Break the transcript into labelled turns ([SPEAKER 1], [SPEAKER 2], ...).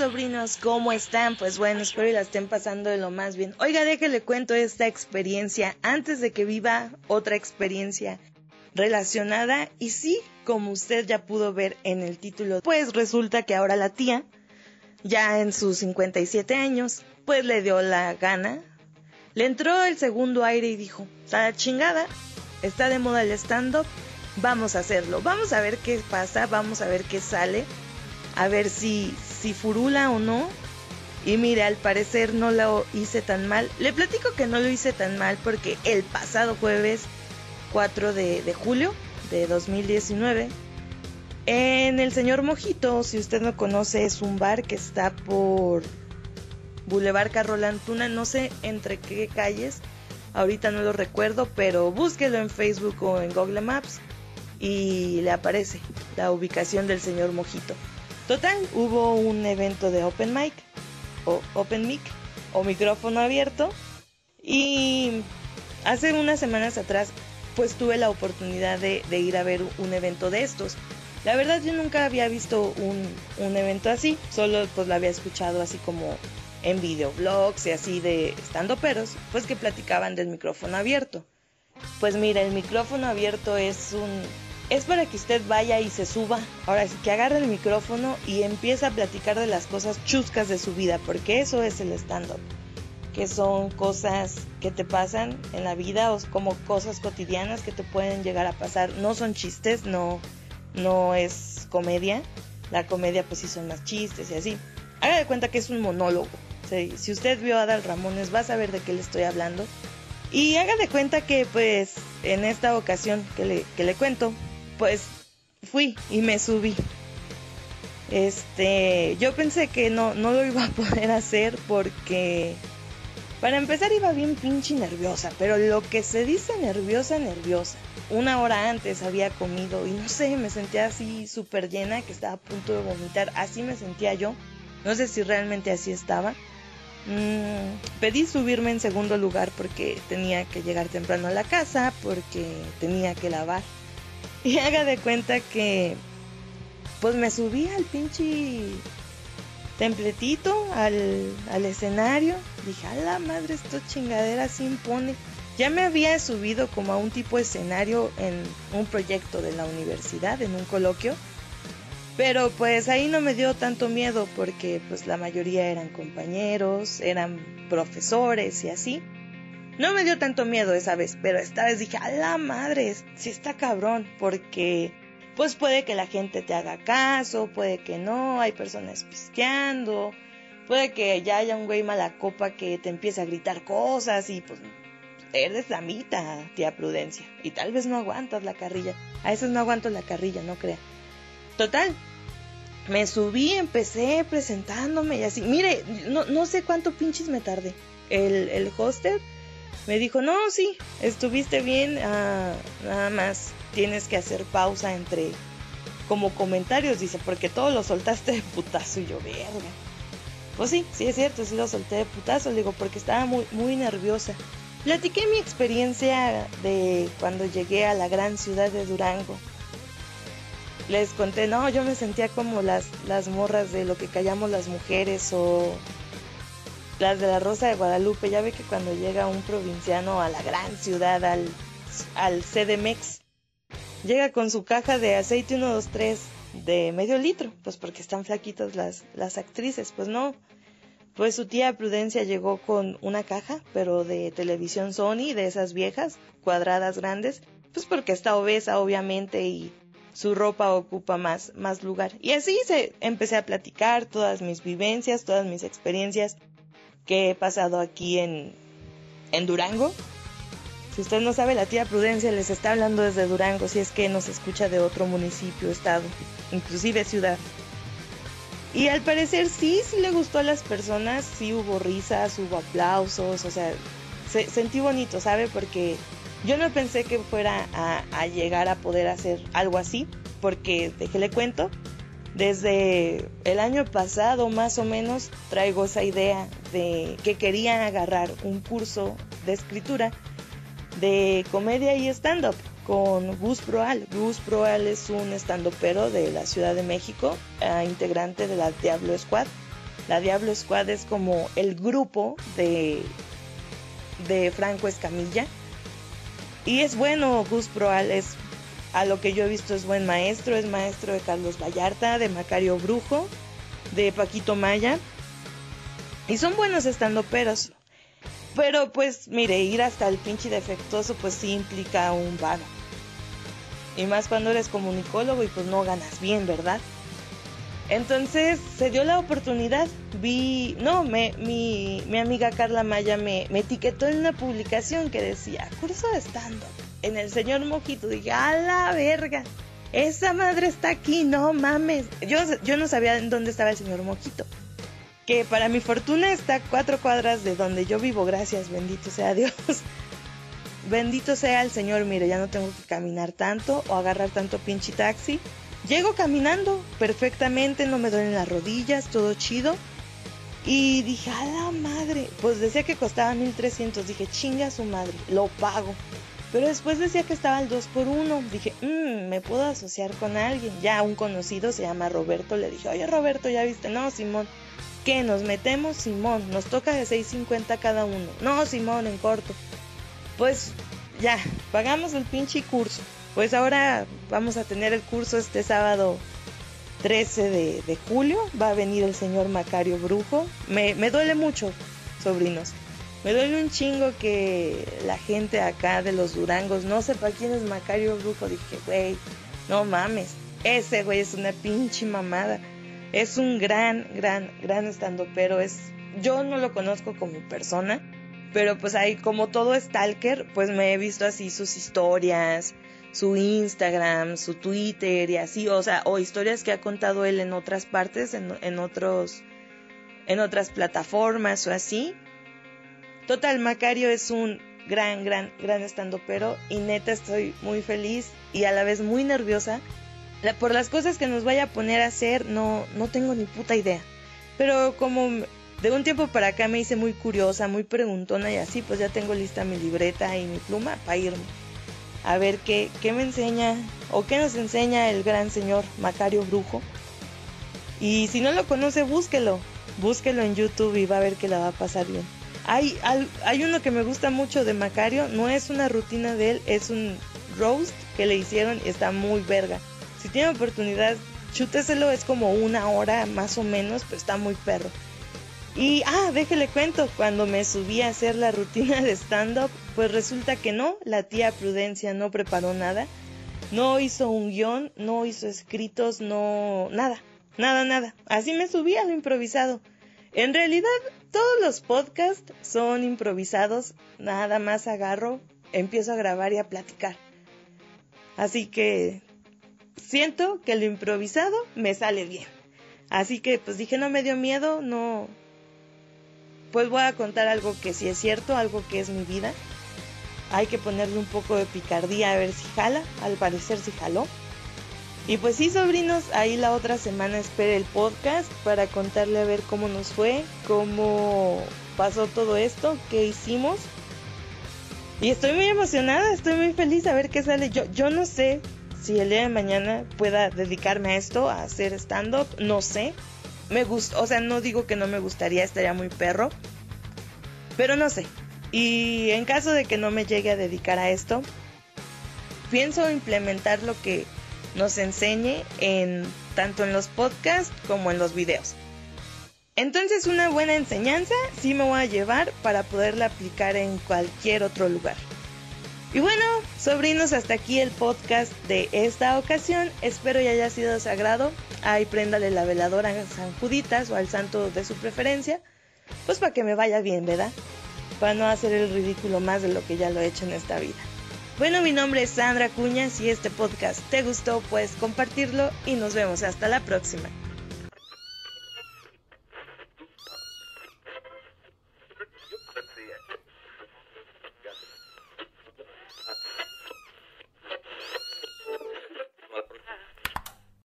[SPEAKER 1] sobrinos, ¿cómo están? Pues bueno, espero que la estén pasando de lo más bien. Oiga, déjale cuento esta experiencia antes de que viva otra experiencia relacionada. Y sí, como usted ya pudo ver en el título, pues resulta que ahora la tía, ya en sus 57 años, pues le dio la gana. Le entró el segundo aire y dijo, está chingada, está de moda el stand-up, vamos a hacerlo, vamos a ver qué pasa, vamos a ver qué sale a ver si, si furula o no. Y mire, al parecer no lo hice tan mal. Le platico que no lo hice tan mal porque el pasado jueves 4 de, de julio de 2019, en el Señor Mojito, si usted no conoce, es un bar que está por Boulevard Carrolantuna, no sé entre qué calles, ahorita no lo recuerdo, pero búsquelo en Facebook o en Google Maps y le aparece la ubicación del Señor Mojito. Total, hubo un evento de Open Mic, o Open Mic, o micrófono abierto, y hace unas semanas atrás, pues tuve la oportunidad de, ir a ver un evento de estos. La verdad yo nunca había visto un, un evento así, solo pues lo había escuchado así como en videoblogs y así de estando peros, pues que platicaban del micrófono abierto. Pues mira, el micrófono abierto es un es para que usted vaya y se suba, ahora sí que agarre el micrófono y empiece a platicar de las cosas chuscas de su vida, porque eso es el stand-up, que son cosas que te pasan en la vida o como cosas cotidianas que te pueden llegar a pasar, no son chistes, no, no es comedia, la comedia pues sí son más chistes y así. Haga de cuenta que es un monólogo, si usted vio a Adal Ramones va a saber de qué le estoy hablando. Y haga de cuenta que pues en esta ocasión que le, que le cuento, pues fui y me subí. Este, yo pensé que no, no lo iba a poder hacer porque para empezar iba bien pinche nerviosa, pero lo que se dice nerviosa, nerviosa. Una hora antes había comido y no sé, me sentía así súper llena que estaba a punto de vomitar. Así me sentía yo. No sé si realmente así estaba. Mm, pedí subirme en segundo lugar porque tenía que llegar temprano a la casa, porque tenía que lavar. Y haga de cuenta que pues me subí al pinche templetito, al, al escenario. Dije, a la madre, esto chingadera se impone. Ya me había subido como a un tipo de escenario en un proyecto de la universidad, en un coloquio. Pero pues ahí no me dio tanto miedo porque pues la mayoría eran compañeros, eran profesores y así. No me dio tanto miedo esa vez, pero esta vez dije, a la madre, si está cabrón, porque pues puede que la gente te haga caso, puede que no, hay personas pisqueando, puede que ya haya un güey mala copa que te empiece a gritar cosas y pues eres la mitad, tía Prudencia, y tal vez no aguantas la carrilla. A veces no aguanto la carrilla, no crea. Total, me subí, empecé presentándome y así. Mire, no, no sé cuánto pinches me tardé. El, el hoster me dijo, no, sí, estuviste bien, ah, nada más tienes que hacer pausa entre como comentarios, dice, porque todo lo soltaste de putazo y yo, verga. Pues sí, sí es cierto, sí lo solté de putazo, le digo, porque estaba muy, muy nerviosa. Platiqué mi experiencia de cuando llegué a la gran ciudad de Durango. Les conté, no, yo me sentía como las, las morras de lo que callamos las mujeres o las de la Rosa de Guadalupe, ya ve que cuando llega un provinciano a la gran ciudad, al, al CDMX, llega con su caja de aceite 123 de medio litro, pues porque están flaquitas las, las actrices, pues no. Pues su tía Prudencia llegó con una caja, pero de televisión Sony, de esas viejas, cuadradas grandes, pues porque está obesa obviamente y su ropa ocupa más, más lugar. Y así se empecé a platicar todas mis vivencias, todas mis experiencias que he pasado aquí en, en Durango. Si usted no sabe, la tía Prudencia les está hablando desde Durango, si es que nos escucha de otro municipio, estado, inclusive ciudad. Y al parecer sí, sí le gustó a las personas, sí hubo risas, hubo aplausos, o sea, sentí bonito, ¿sabe? Porque yo no pensé que fuera a, a llegar a poder hacer algo así, porque déjele cuento, desde el año pasado más o menos traigo esa idea de que quería agarrar un curso de escritura de comedia y stand-up. con Gus Proal. Gus Proal es un estandopero de la Ciudad de México, eh, integrante de la Diablo Squad. La Diablo Squad es como el grupo de, de Franco Escamilla. Y es bueno, Gus Proal es, a lo que yo he visto, es buen maestro. Es maestro de Carlos Vallarta, de Macario Brujo, de Paquito Maya. Y son buenos estandoperos. Pero pues mire, ir hasta el pinche defectuoso pues sí implica un vago. Y más cuando eres comunicólogo y pues no ganas bien, ¿verdad? Entonces se dio la oportunidad, vi, no, me, mi, mi amiga Carla Maya me, me, etiquetó en una publicación que decía, curso de stand en el señor Mojito. Dije, a la verga, esa madre está aquí, no mames. Yo, yo no sabía en dónde estaba el señor Mojito que para mi fortuna está a cuatro cuadras de donde yo vivo, gracias, bendito sea Dios. bendito sea el Señor, mire, ya no tengo que caminar tanto o agarrar tanto pinche taxi. Llego caminando perfectamente, no me duelen las rodillas, todo chido. Y dije, a la madre, pues decía que costaba 1300, dije, chinga su madre, lo pago. Pero después decía que estaba al 2 por 1 dije, mmm, me puedo asociar con alguien. Ya un conocido se llama Roberto, le dije, oye Roberto, ya viste, no, Simón, ¿Qué? ¿Nos metemos? Simón, nos toca de 6.50 cada uno. No, Simón, en corto. Pues ya, pagamos el pinche curso. Pues ahora vamos a tener el curso este sábado 13 de, julio. Va a venir el señor Macario Brujo. Me duele mucho, sobrinos. Me duele un chingo que la gente acá de los Durangos no sepa quién es Macario Brujo. Dije, güey, no mames. Ese güey es una pinche mamada. Es un gran, gran, gran estando, pero es, yo no lo conozco como persona, pero pues ahí como todo stalker, pues me he visto así sus historias, su Instagram, su Twitter y así, o sea, o historias que ha contado él en otras partes, en, en otros, en otras plataformas o así. Total, Macario es un gran, gran, gran estando, pero y neta estoy muy feliz y a la vez muy nerviosa por las cosas que nos vaya a poner a hacer, no, no tengo ni puta idea. Pero como de un tiempo para acá me hice muy curiosa, muy preguntona y así, pues ya tengo lista mi libreta y mi pluma para irme. A ver qué, qué me enseña o qué nos enseña el gran señor Macario Brujo. Y si no lo conoce, búsquelo. Búsquelo en YouTube y va a ver que la va a pasar bien. Hay, hay uno que me gusta mucho de Macario, no es una rutina de él, es un roast que le hicieron y está muy verga. Si tiene oportunidad, chúteselo, es como una hora más o menos, pero está muy perro. Y, ah, déjele cuento, cuando me subí a hacer la rutina de stand-up, pues resulta que no, la tía Prudencia no preparó nada, no hizo un guion, no hizo escritos, no, nada, nada, nada. Así me subí a lo improvisado. En realidad, todos los podcasts son improvisados, nada más agarro, empiezo a grabar y a platicar. Así que siento que lo improvisado me sale bien. Así que pues dije, no me dio miedo, no... Pues voy a contar algo que sí es cierto, algo que es mi vida. Hay que ponerle un poco de picardía a ver si jala, al parecer si jaló. Y pues sí, sobrinos, ahí la otra semana espere el podcast para contarle a ver cómo nos fue, cómo pasó todo esto, qué hicimos. Y estoy muy emocionada, estoy muy feliz a ver qué sale. Yo, yo no sé si el día de mañana pueda dedicarme a esto, a hacer stand-up, no sé. Me gusta, o sea, no digo que no me gustaría, estaría muy perro, pero no sé. Y en caso de que no me llegue a dedicar a esto, pienso implementar lo que nos enseñe en tanto en los podcasts como en los videos. Entonces una buena enseñanza sí me voy a llevar para poderla aplicar en cualquier otro lugar. Y bueno, sobrinos, hasta aquí el podcast de esta ocasión. Espero ya haya sido de sagrado. Ahí préndale la veladora a San Juditas o al santo de su preferencia. Pues para que me vaya bien, ¿verdad? Para no hacer el ridículo más de lo que ya lo he hecho en esta vida. Bueno, mi nombre es Sandra Cuña. Si este podcast te gustó, puedes compartirlo y nos vemos hasta la próxima.